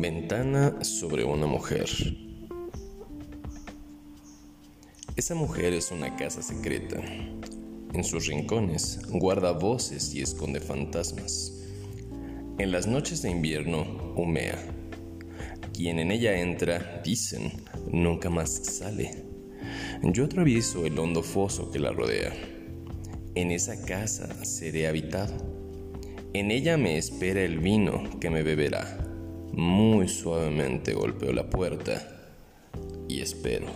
Ventana sobre una mujer. Esa mujer es una casa secreta. En sus rincones guarda voces y esconde fantasmas. En las noches de invierno humea. Quien en ella entra, dicen, nunca más sale. Yo atravieso el hondo foso que la rodea. En esa casa seré habitado. En ella me espera el vino que me beberá. Muy suavemente golpeo la puerta y espero.